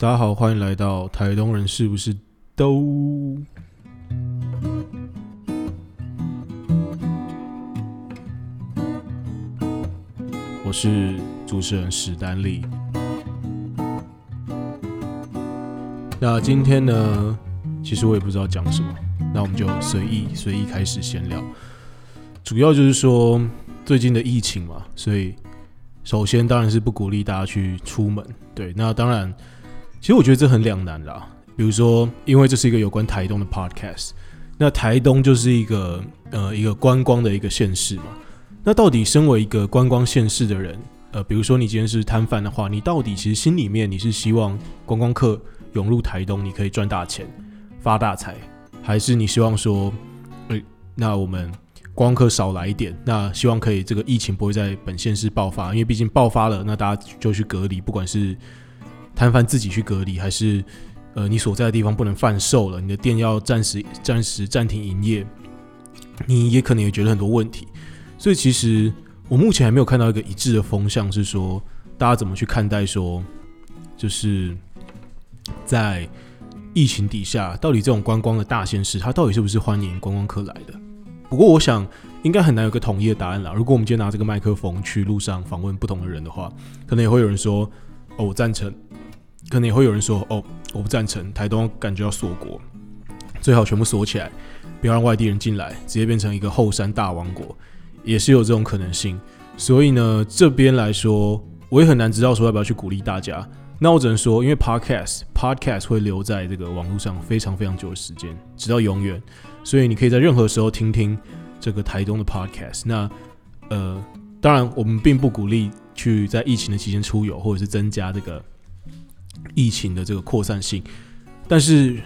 大家好，欢迎来到台东人是不是都？我是主持人史丹利。那今天呢，其实我也不知道讲什么，那我们就随意随意开始闲聊。主要就是说最近的疫情嘛，所以首先当然是不鼓励大家去出门。对，那当然。其实我觉得这很两难啦。比如说，因为这是一个有关台东的 podcast，那台东就是一个呃一个观光的一个县市嘛。那到底身为一个观光县市的人，呃，比如说你今天是摊贩的话，你到底其实心里面你是希望观光客涌入台东，你可以赚大钱发大财，还是你希望说，诶，那我们观光客少来一点，那希望可以这个疫情不会在本县市爆发，因为毕竟爆发了，那大家就去隔离，不管是。摊贩自己去隔离，还是呃你所在的地方不能贩售了，你的店要暂时暂时暂停营业，你也可能也觉得很多问题。所以其实我目前还没有看到一个一致的风向，是说大家怎么去看待说，就是在疫情底下，到底这种观光的大县市，它到底是不是欢迎观光客来的？不过我想应该很难有个统一的答案啦。如果我们今天拿这个麦克风去路上访问不同的人的话，可能也会有人说：“哦，我赞成。”可能也会有人说：“哦，我不赞成台东，感觉要锁国，最好全部锁起来，不要让外地人进来，直接变成一个后山大王国，也是有这种可能性。所以呢，这边来说，我也很难知道说要不要去鼓励大家。那我只能说，因为 podcast podcast 会留在这个网络上非常非常久的时间，直到永远，所以你可以在任何时候听听这个台东的 podcast。那呃，当然，我们并不鼓励去在疫情的期间出游，或者是增加这个。”疫情的这个扩散性，但是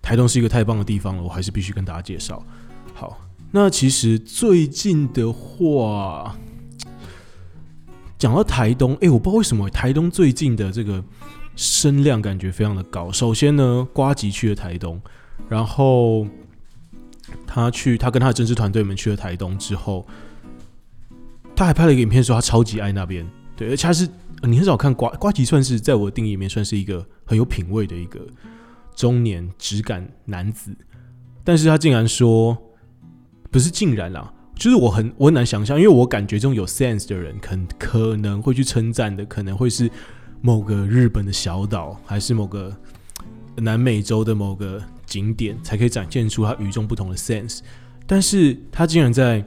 台东是一个太棒的地方了，我还是必须跟大家介绍。好，那其实最近的话，讲到台东，哎，我不知道为什么台东最近的这个声量感觉非常的高。首先呢，瓜吉去了台东，然后他去，他跟他的政治团队们去了台东之后，他还拍了一个影片，说他超级爱那边，对，而且他是。你很少看瓜瓜吉，算是在我的定义里面算是一个很有品味的一个中年质感男子，但是他竟然说不是竟然啦，就是我很我很难想象，因为我感觉这种有 sense 的人，可可能会去称赞的，可能会是某个日本的小岛，还是某个南美洲的某个景点，才可以展现出他与众不同的 sense，但是他竟然在。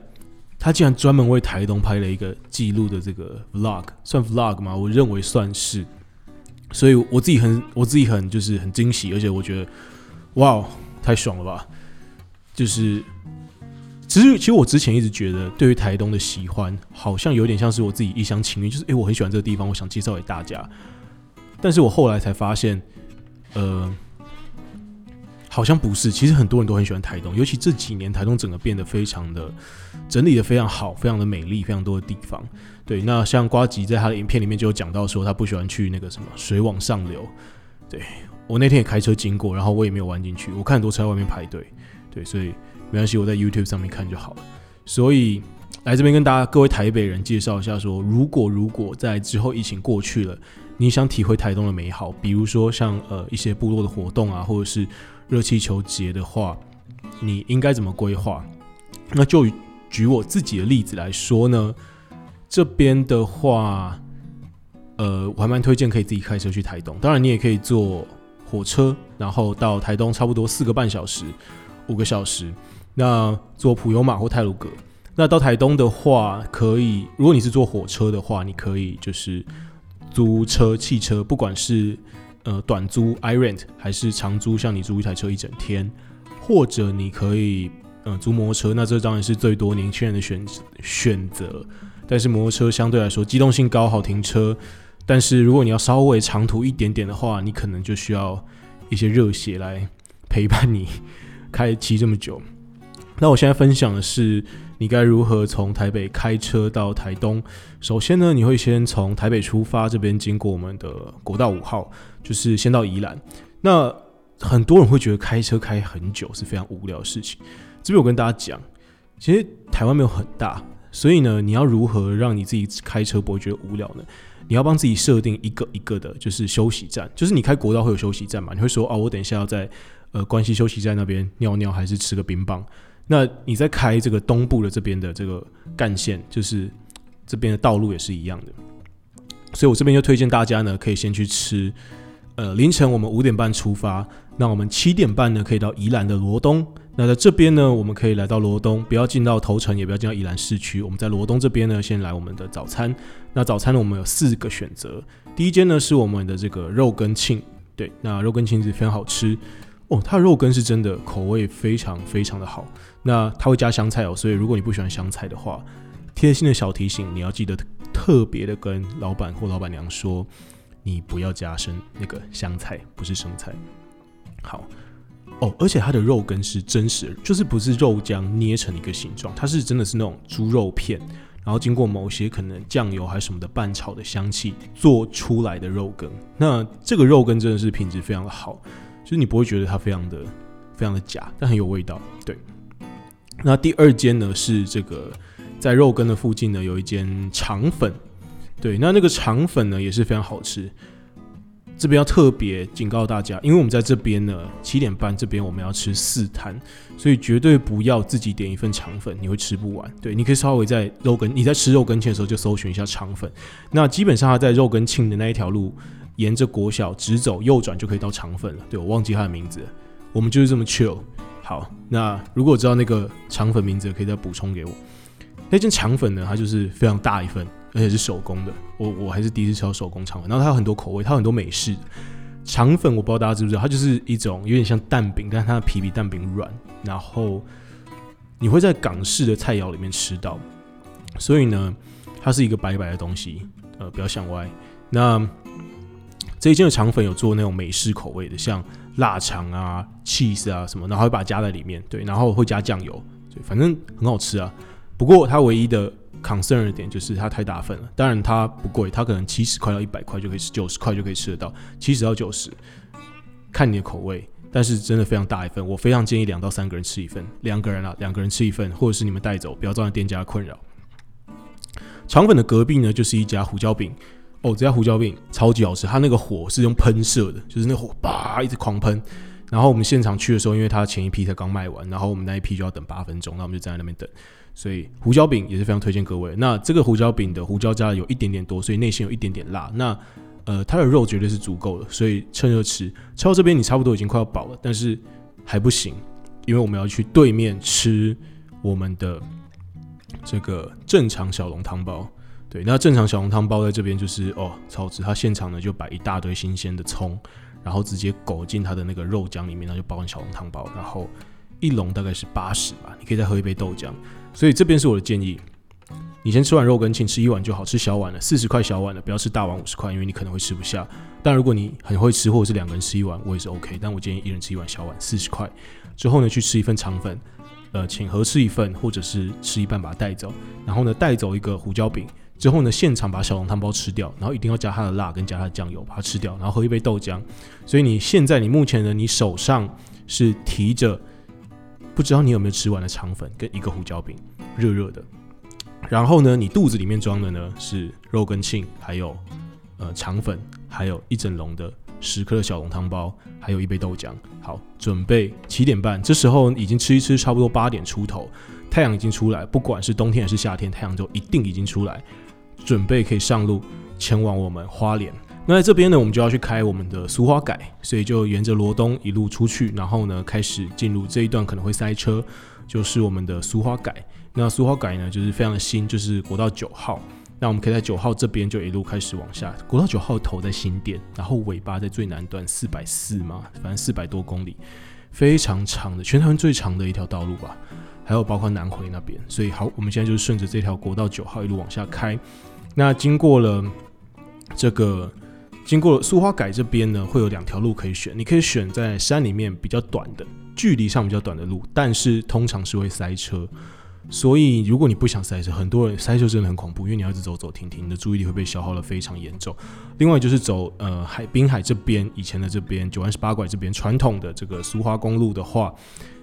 他竟然专门为台东拍了一个记录的这个 vlog，算 vlog 吗？我认为算是，所以我自己很我自己很就是很惊喜，而且我觉得哇，太爽了吧！就是其实其实我之前一直觉得，对于台东的喜欢，好像有点像是我自己一厢情愿，就是诶，我很喜欢这个地方，我想介绍给大家。但是我后来才发现，呃。好像不是，其实很多人都很喜欢台东，尤其这几年台东整个变得非常的整理的非常好，非常的美丽，非常多的地方。对，那像瓜吉在他的影片里面就有讲到说，他不喜欢去那个什么水往上流。对我那天也开车经过，然后我也没有弯进去，我看很多车在外面排队。对，所以没关系，我在 YouTube 上面看就好了。所以来这边跟大家各位台北人介绍一下，说如果如果在之后疫情过去了，你想体会台东的美好，比如说像呃一些部落的活动啊，或者是热气球节的话，你应该怎么规划？那就举我自己的例子来说呢，这边的话，呃，我还蛮推荐可以自己开车去台东。当然，你也可以坐火车，然后到台东差不多四个半小时、五个小时。那坐普悠玛或泰鲁格。那到台东的话，可以，如果你是坐火车的话，你可以就是租车、汽车，不管是。呃，短租 i rent 还是长租，像你租一台车一整天，或者你可以呃租摩托车，那这当然是最多年轻人的选选择。但是摩托车相对来说机动性高，好停车。但是如果你要稍微长途一点点的话，你可能就需要一些热血来陪伴你 开骑这么久。那我现在分享的是。你该如何从台北开车到台东？首先呢，你会先从台北出发，这边经过我们的国道五号，就是先到宜兰。那很多人会觉得开车开很久是非常无聊的事情。这边我跟大家讲，其实台湾没有很大，所以呢，你要如何让你自己开车不会觉得无聊呢？你要帮自己设定一个一个的，就是休息站，就是你开国道会有休息站嘛？你会说哦，我等一下要在呃关西休息站那边尿尿，还是吃个冰棒？那你在开这个东部的这边的这个干线，就是这边的道路也是一样的。所以我这边就推荐大家呢，可以先去吃。呃，凌晨我们五点半出发，那我们七点半呢可以到宜兰的罗东。那在这边呢，我们可以来到罗东，不要进到头城，也不要进到宜兰市区。我们在罗东这边呢，先来我们的早餐。那早餐呢，我们有四个选择。第一间呢是我们的这个肉羹庆，对，那肉羹庆是非常好吃哦。它的肉羹是真的口味非常非常的好。那它会加香菜哦，所以如果你不喜欢香菜的话，贴心的小提醒，你要记得特别的跟老板或老板娘说。你不要加生那个香菜，不是生菜。好哦，而且它的肉根是真实的，就是不是肉浆捏成一个形状，它是真的是那种猪肉片，然后经过某些可能酱油还是什么的拌炒的香气做出来的肉羹。那这个肉羹真的是品质非常的好，就是你不会觉得它非常的非常的假，但很有味道。对。那第二间呢是这个在肉羹的附近呢有一间肠粉。对，那那个肠粉呢也是非常好吃。这边要特别警告大家，因为我们在这边呢，七点半这边我们要吃四摊，所以绝对不要自己点一份肠粉，你会吃不完。对，你可以稍微在肉根，你在吃肉根庆的时候就搜寻一下肠粉。那基本上它在肉根庆的那一条路，沿着国小直走右转就可以到肠粉了。对我忘记它的名字，我们就是这么 chill。好，那如果知道那个肠粉名字，可以再补充给我。那间肠粉呢，它就是非常大一份。而且是手工的，我我还是第一次吃到手工肠粉。然后它有很多口味，它有很多美式肠粉，我不知道大家知不知道，它就是一种有点像蛋饼，但是它的皮比蛋饼软。然后你会在港式的菜肴里面吃到，所以呢，它是一个白白的东西，呃，不要想歪。那这一间的肠粉有做那种美式口味的，像腊肠啊、cheese 啊什么，然后会把它加在里面，对，然后会加酱油，对，反正很好吃啊。不过它唯一的 concern 的点就是它太大份了，当然它不贵，它可能七十块到一百块就可以吃，九十块就可以吃得到，七十到九十，看你的口味。但是真的非常大一份，我非常建议两到三个人吃一份，两个人啊，两个人吃一份，或者是你们带走，不要造成店家的困扰。肠粉的隔壁呢，就是一家胡椒饼，哦，这家胡椒饼超级好吃，它那个火是用喷射的，就是那火叭一直狂喷。然后我们现场去的时候，因为它前一批才刚卖完，然后我们那一批就要等八分钟，那我们就站在那边等。所以胡椒饼也是非常推荐各位。那这个胡椒饼的胡椒加的有一点点多，所以内馅有一点点辣。那呃，它的肉绝对是足够的，所以趁热吃。吃到这边你差不多已经快要饱了，但是还不行，因为我们要去对面吃我们的这个正常小笼汤包。对，那正常小笼汤包在这边就是哦，超值。它现场呢就摆一大堆新鲜的葱，然后直接裹进它的那个肉浆里面，然后就包成小笼汤包，然后一笼大概是八十吧，你可以再喝一杯豆浆。所以这边是我的建议，你先吃完肉羹请吃一碗就好，吃小碗的，四十块小碗的，不要吃大碗五十块，因为你可能会吃不下。但如果你很会吃，或者是两个人吃一碗，我也是 OK。但我建议一人吃一碗小碗，四十块之后呢，去吃一份肠粉，呃，请合吃一份，或者是吃一半把它带走，然后呢带走一个胡椒饼，之后呢现场把小笼汤包吃掉，然后一定要加它的辣跟加它的酱油，把它吃掉，然后喝一杯豆浆。所以你现在你目前呢，你手上是提着。不知道你有没有吃完的肠粉跟一个胡椒饼，热热的。然后呢，你肚子里面装的呢是肉跟庆，还有呃肠粉，还有一整笼的十颗的小笼汤包，还有一杯豆浆。好，准备七点半，这时候已经吃一吃，差不多八点出头，太阳已经出来，不管是冬天还是夏天，太阳就一定已经出来，准备可以上路前往我们花莲。那在这边呢，我们就要去开我们的苏花改，所以就沿着罗东一路出去，然后呢开始进入这一段可能会塞车，就是我们的苏花改。那苏花改呢，就是非常的新，就是国道九号。那我们可以在九号这边就一路开始往下，国道九号头在新店，然后尾巴在最南端四百四嘛，反正四百多公里，非常长的，全台湾最长的一条道路吧。还有包括南回那边，所以好，我们现在就是顺着这条国道九号一路往下开。那经过了这个。经过了苏花改这边呢，会有两条路可以选。你可以选在山里面比较短的距离上比较短的路，但是通常是会塞车。所以如果你不想塞车，很多人塞车真的很恐怖，因为你要一直走走停停，你的注意力会被消耗的非常严重。另外就是走呃海滨海这边以前的这边九弯十八拐这边传统的这个苏花公路的话，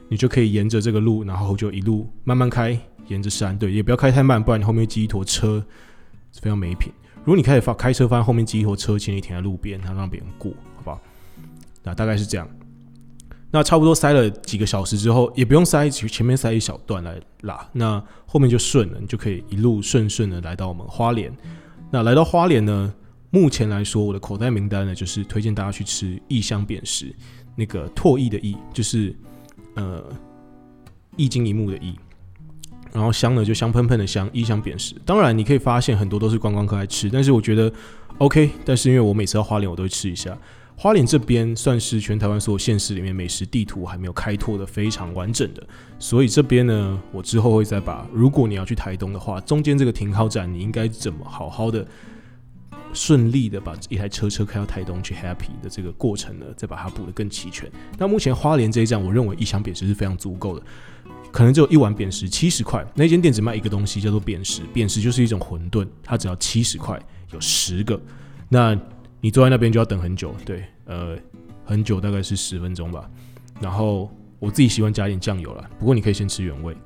你就可以沿着这个路，然后就一路慢慢开，沿着山，对，也不要开太慢，不然你后面挤一坨车，非常没品。如果你开始发开车，发现后面挤一坨车，请你停在路边，然后让别人过，好不好？那大概是这样。那差不多塞了几个小时之后，也不用塞，前面塞一小段来拉，那后面就顺了，你就可以一路顺顺的来到我们花莲。那来到花莲呢，目前来说，我的口袋名单呢，就是推荐大家去吃异香扁食，那个唾液的液，就是呃一金一木的一，然后香呢就香喷喷的香，异香扁食。当然你可以发现很多都是观光客来吃，但是我觉得 OK。但是因为我每次到花莲，我都会吃一下。花莲这边算是全台湾所有县市里面美食地图还没有开拓的非常完整的，所以这边呢，我之后会再把，如果你要去台东的话，中间这个停靠站你应该怎么好好的顺利的把一台车车开到台东去 happy 的这个过程呢，再把它补得更齐全。那目前花莲这一站，我认为一箱扁食是非常足够的，可能只有一碗扁食七十块，那间店只卖一个东西叫做扁食，扁食就是一种馄饨，它只要七十块，有十个，那。你坐在那边就要等很久，对，呃，很久大概是十分钟吧。然后我自己喜欢加点酱油了，不过你可以先吃原味。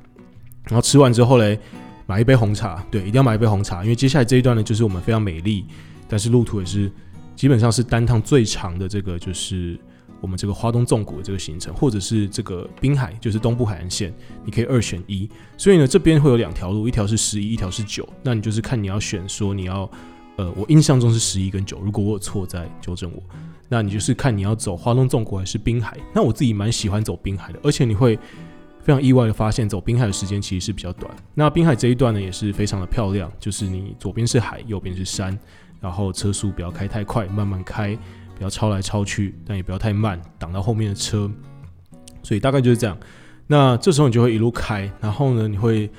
然后吃完之后嘞，买一杯红茶，对，一定要买一杯红茶，因为接下来这一段呢，就是我们非常美丽，但是路途也是基本上是单趟最长的这个，就是我们这个花东纵谷的这个行程，或者是这个滨海，就是东部海岸线，你可以二选一。所以呢，这边会有两条路，一条是十一，一条是九，那你就是看你要选，说你要。呃，我印象中是十一跟九，如果我有错，再纠正我。那你就是看你要走花东纵谷还是滨海。那我自己蛮喜欢走滨海的，而且你会非常意外的发现，走滨海的时间其实是比较短。那滨海这一段呢，也是非常的漂亮，就是你左边是海，右边是山，然后车速不要开太快，慢慢开，不要超来超去，但也不要太慢，挡到后面的车。所以大概就是这样。那这时候你就会一路开，然后呢，你会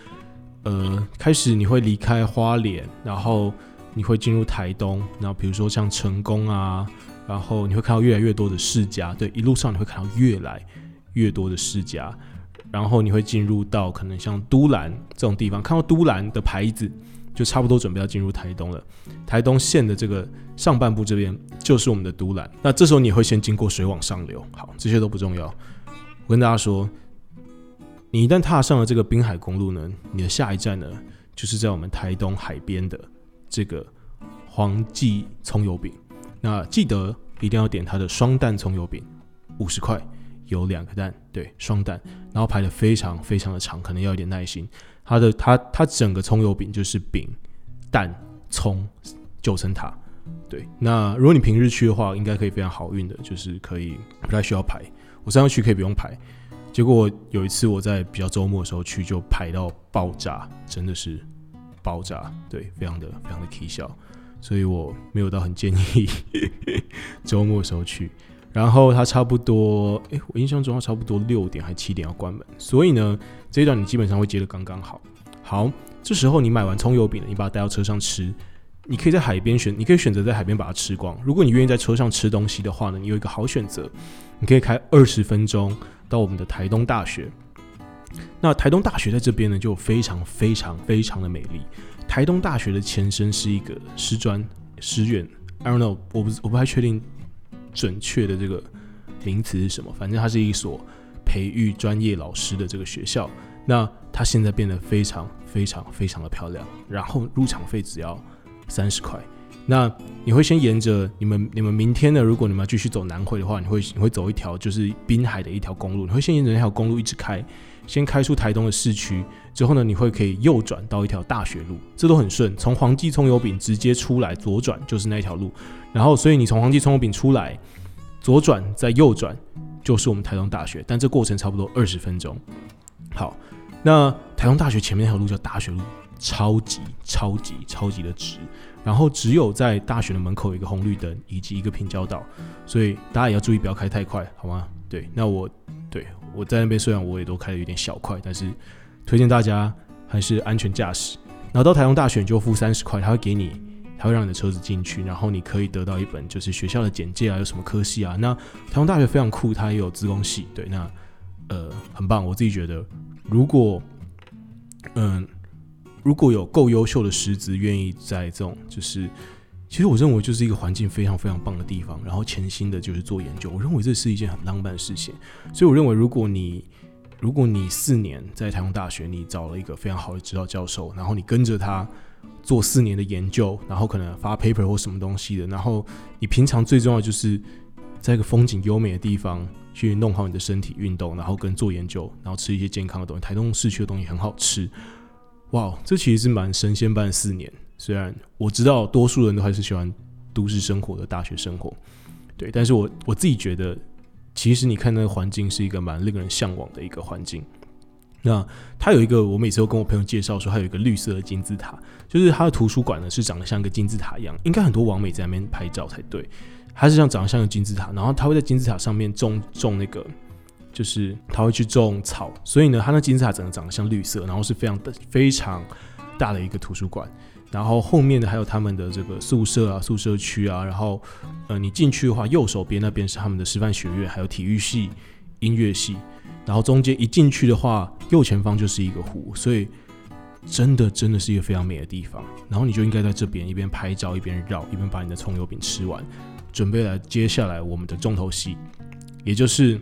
呃开始你会离开花莲，然后。你会进入台东，然后比如说像成功啊，然后你会看到越来越多的世家，对，一路上你会看到越来越多的世家，然后你会进入到可能像都兰这种地方，看到都兰的牌子，就差不多准备要进入台东了。台东县的这个上半部这边就是我们的都兰，那这时候你会先经过水往上流，好，这些都不重要。我跟大家说，你一旦踏上了这个滨海公路呢，你的下一站呢，就是在我们台东海边的。这个黄记葱油饼，那记得一定要点它的双蛋葱油饼，五十块有两个蛋，对，双蛋，然后排的非常非常的长，可能要一点耐心。它的它它整个葱油饼就是饼、蛋、葱九层塔，对。那如果你平日去的话，应该可以非常好运的，就是可以不太需要排。我上次去可以不用排，结果有一次我在比较周末的时候去，就排到爆炸，真的是。爆炸，对，非常的非常的蹊跷，所以我没有到很建议 周末的时候去。然后它差不多，诶，我印象中它差不多六点还七点要关门，所以呢，这一段你基本上会接的刚刚好。好，这时候你买完葱油饼，你把它带到车上吃，你可以在海边选，你可以选择在海边把它吃光。如果你愿意在车上吃东西的话呢，你有一个好选择，你可以开二十分钟到我们的台东大学。那台东大学在这边呢，就非常非常非常的美丽。台东大学的前身是一个师专师院，I don't know，我不我不太确定准确的这个名词是什么，反正它是一所培育专业老师的这个学校。那它现在变得非常非常非常的漂亮，然后入场费只要三十块。那你会先沿着你们你们明天呢？如果你们要继续走南回的话，你会你会走一条就是滨海的一条公路，你会先沿着那条公路一直开。先开出台东的市区之后呢，你会可以右转到一条大学路，这都很顺。从黄记葱油饼直接出来左转就是那条路，然后所以你从黄记葱油饼出来左转再右转就是我们台东大学，但这过程差不多二十分钟。好，那台东大学前面那条路叫大学路，超级超级超级的直，然后只有在大学的门口有一个红绿灯以及一个平交道，所以大家也要注意不要开太快，好吗？对，那我对。我在那边虽然我也都开的有点小快，但是推荐大家还是安全驾驶。然后到台中大学你就付三十块，他会给你，他会让你的车子进去，然后你可以得到一本就是学校的简介啊，有什么科系啊。那台中大学非常酷，它也有自工系，对，那呃很棒。我自己觉得，如果嗯如果有够优秀的师资愿意在这种就是。其实我认为就是一个环境非常非常棒的地方，然后潜心的就是做研究。我认为这是一件很浪漫的事情，所以我认为如果你如果你四年在台湾大学，你找了一个非常好的指导教授，然后你跟着他做四年的研究，然后可能发 paper 或什么东西的，然后你平常最重要就是在一个风景优美的地方去弄好你的身体运动，然后跟做研究，然后吃一些健康的东西。台东市区的东西很好吃，哇，这其实是蛮神仙般的四年。虽然我知道多数人都还是喜欢都市生活的大学生活，对，但是我我自己觉得。其实你看那个环境是一个蛮令人向往的一个环境。那它有一个，我每次都跟我朋友介绍说，它有一个绿色的金字塔，就是它的图书馆呢是长得像个金字塔一样，应该很多网美在那边拍照才对。它是像长得像个金字塔，然后它会在金字塔上面种种那个，就是它会去种草，所以呢，它那金字塔整个长得像绿色，然后是非常的非常大的一个图书馆。然后后面的还有他们的这个宿舍啊、宿舍区啊，然后呃，你进去的话，右手边那边是他们的师范学院，还有体育系、音乐系，然后中间一进去的话，右前方就是一个湖，所以真的真的是一个非常美的地方。然后你就应该在这边一边拍照一边绕，一边把你的葱油饼吃完，准备来接下来我们的重头戏，也就是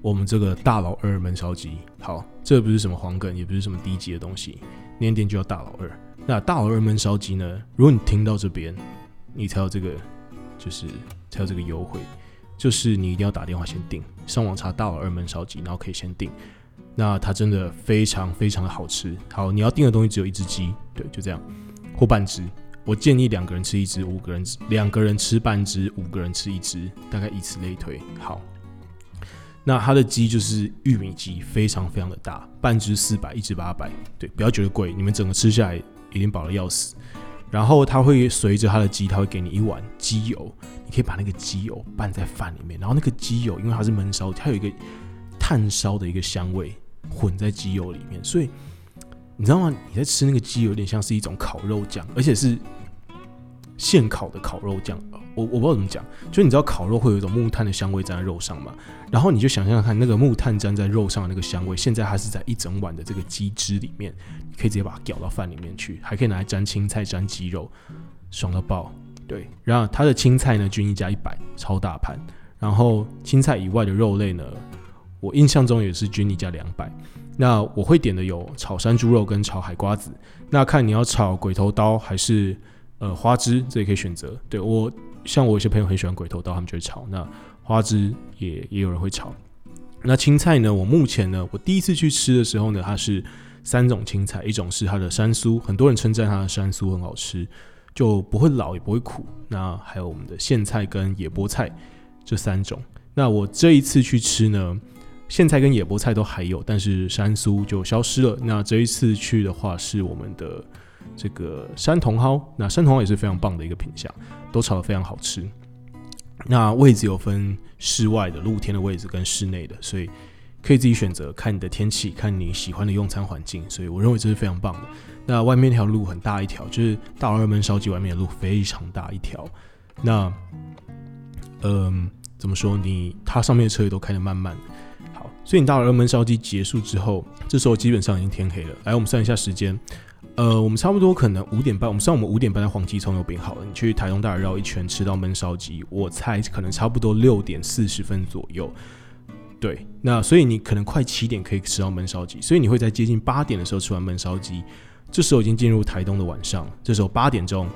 我们这个大老二焖烧鸡。好，这不是什么黄梗，也不是什么低级的东西，念点就叫大老二。那大老二焖烧鸡呢？如果你听到这边，你才有这个，就是才有这个优惠，就是你一定要打电话先订，上网查大老二焖烧鸡，然后可以先订。那它真的非常非常的好吃。好，你要订的东西只有一只鸡，对，就这样，或半只。我建议两个人吃一只，五个人两个人吃半只，五个人吃一只，大概以此类推。好，那它的鸡就是玉米鸡，非常非常的大，半只四百，一只八百。对，不要觉得贵，你们整个吃下来。已经饱的要死，然后它会随着它的鸡，它会给你一碗鸡油，你可以把那个鸡油拌在饭里面，然后那个鸡油因为它是焖烧，它有一个炭烧的一个香味混在鸡油里面，所以你知道吗？你在吃那个鸡有点像是一种烤肉酱，而且是现烤的烤肉酱。我我不知道怎么讲，就你知道烤肉会有一种木炭的香味粘在肉上嘛？然后你就想象看那个木炭粘在肉上的那个香味，现在它是在一整碗的这个鸡汁里面，你可以直接把它舀到饭里面去，还可以拿来沾青菜、沾鸡肉，爽到爆。对，然后它的青菜呢，均一加一百，超大盘。然后青菜以外的肉类呢，我印象中也是均一加两百。那我会点的有炒山猪肉跟炒海瓜子，那看你要炒鬼头刀还是呃花枝，这也可以选择。对我。像我有些朋友很喜欢鬼头刀，他们就会炒。那花枝也也有人会炒。那青菜呢？我目前呢，我第一次去吃的时候呢，它是三种青菜，一种是它的山苏，很多人称赞它的山苏很好吃，就不会老也不会苦。那还有我们的苋菜跟野菠菜这三种。那我这一次去吃呢，苋菜跟野菠菜都还有，但是山苏就消失了。那这一次去的话，是我们的。这个山茼蒿，那山茼蒿也是非常棒的一个品相，都炒得非常好吃。那位置有分室外的、露天的位置跟室内的，所以可以自己选择，看你的天气，看你喜欢的用餐环境。所以我认为这是非常棒的。那外面那条路很大一条，就是大二门烧鸡外面的路非常大一条。那，嗯，怎么说？你它上面的车也都开得慢慢。所以你到了二门烧鸡结束之后，这时候基本上已经天黑了。来，我们算一下时间。呃，我们差不多可能五点半，我们算我们五点半的黄鸡葱油饼好了。你去台东大绕一圈，吃到焖烧鸡，我猜可能差不多六点四十分左右。对，那所以你可能快七点可以吃到焖烧鸡，所以你会在接近八点的时候吃完焖烧鸡。这时候已经进入台东的晚上，这时候八点钟，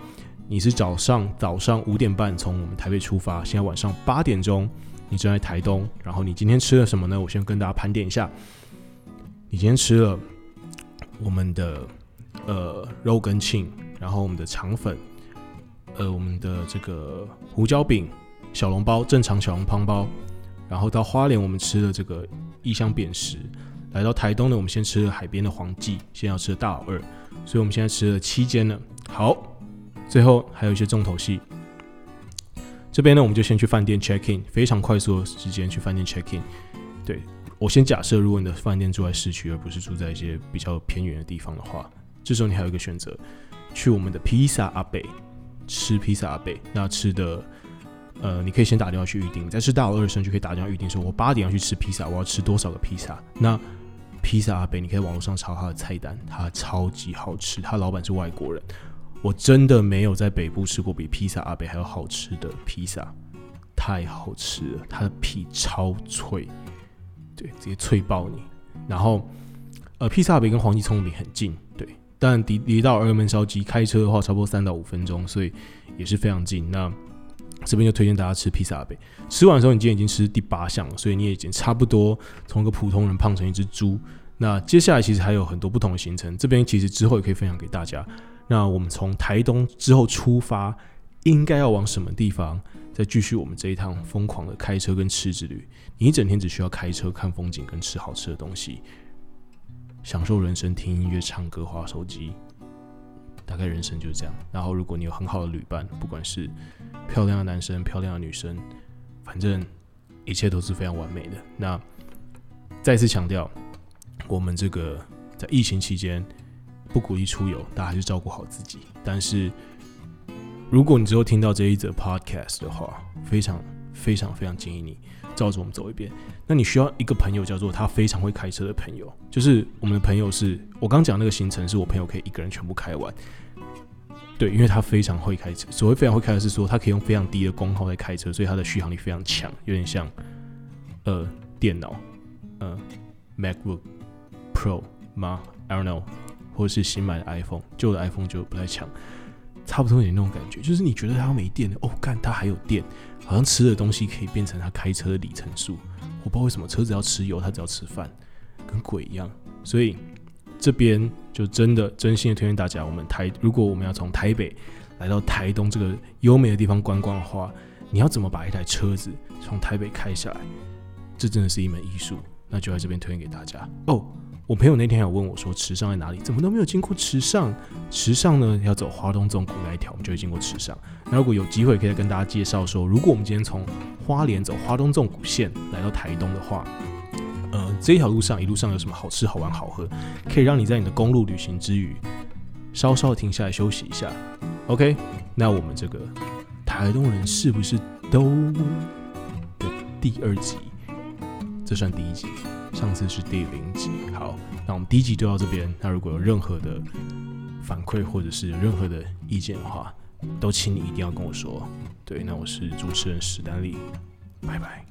你是早上早上五点半从我们台北出发，现在晚上八点钟，你正在台东，然后你今天吃了什么呢？我先跟大家盘点一下，你今天吃了我们的。呃，肉跟庆，然后我们的肠粉，呃，我们的这个胡椒饼、小笼包，正常小笼汤包，然后到花莲我们吃了这个异乡扁食，来到台东呢，我们先吃了海边的黄记，先要吃的大老二，所以我们现在吃了七间了。好，最后还有一些重头戏，这边呢，我们就先去饭店 check in，非常快速的时间去饭店 check in。对我先假设，如果你的饭店住在市区，而不是住在一些比较偏远的地方的话。这时候你还有一个选择，去我们的披萨阿贝吃披萨阿贝。那吃的，呃，你可以先打电话去预定。在吃大老二的时候，就可以打电话预定，说我八点要去吃披萨，我要吃多少个披萨。那披萨阿贝，你可以网络上查他的菜单，他超级好吃。他老板是外国人，我真的没有在北部吃过比披萨阿贝还要好吃的披萨，太好吃了。它的皮超脆，对，直接脆爆你。然后，呃，披萨北跟黄记葱饼很近，对，但离离到二门烧鸡开车的话，差不多三到五分钟，所以也是非常近。那这边就推荐大家吃披萨北。吃完的时候，你今天已经吃第八项了，所以你也已经差不多从一个普通人胖成一只猪。那接下来其实还有很多不同的行程，这边其实之后也可以分享给大家。那我们从台东之后出发，应该要往什么地方？再继续我们这一趟疯狂的开车跟吃之旅。你一整天只需要开车、看风景跟吃好吃的东西，享受人生，听音乐、唱歌、划手机。大概人生就是这样。然后，如果你有很好的旅伴，不管是漂亮的男生、漂亮的女生，反正一切都是非常完美的。那再次强调，我们这个在疫情期间不鼓励出游，大家还是照顾好自己。但是，如果你之后听到这一则 podcast 的话，非常非常非常建议你照着我们走一遍。那你需要一个朋友，叫做他非常会开车的朋友。就是我们的朋友是我刚讲那个行程，是我朋友可以一个人全部开完。对，因为他非常会开车。所谓非常会开车，是说他可以用非常低的功耗在开车，所以他的续航力非常强，有点像呃电脑，呃 MacBook Pro 吗？I don't know，或者是新买的 iPhone，旧的 iPhone 就不太强，差不多有点那种感觉。就是你觉得它没电了，哦，干，它还有电，好像吃的东西可以变成他开车的里程数。我不知道为什么车子要吃油，他只要吃饭，跟鬼一样。所以这边就真的真心的推荐大家，我们台如果我们要从台北来到台东这个优美的地方观光的话，你要怎么把一台车子从台北开下来？这真的是一门艺术。那就在这边推荐给大家哦。我朋友那天有问我说，池上在哪里？怎么都没有经过池上？池上呢，要走华东纵谷那一条，我们就会经过池上。那如果有机会，可以跟大家介绍说，如果我们今天从花莲走华东纵谷线来到台东的话，呃，这条路上一路上有什么好吃、好玩、好喝，可以让你在你的公路旅行之余，稍稍停下来休息一下。OK，那我们这个台东人是不是都的第二集？这算第一集。上次是第零集，好，那我们第一集就到这边。那如果有任何的反馈或者是任何的意见的话，都请你一定要跟我说。对，那我是主持人史丹利，拜拜。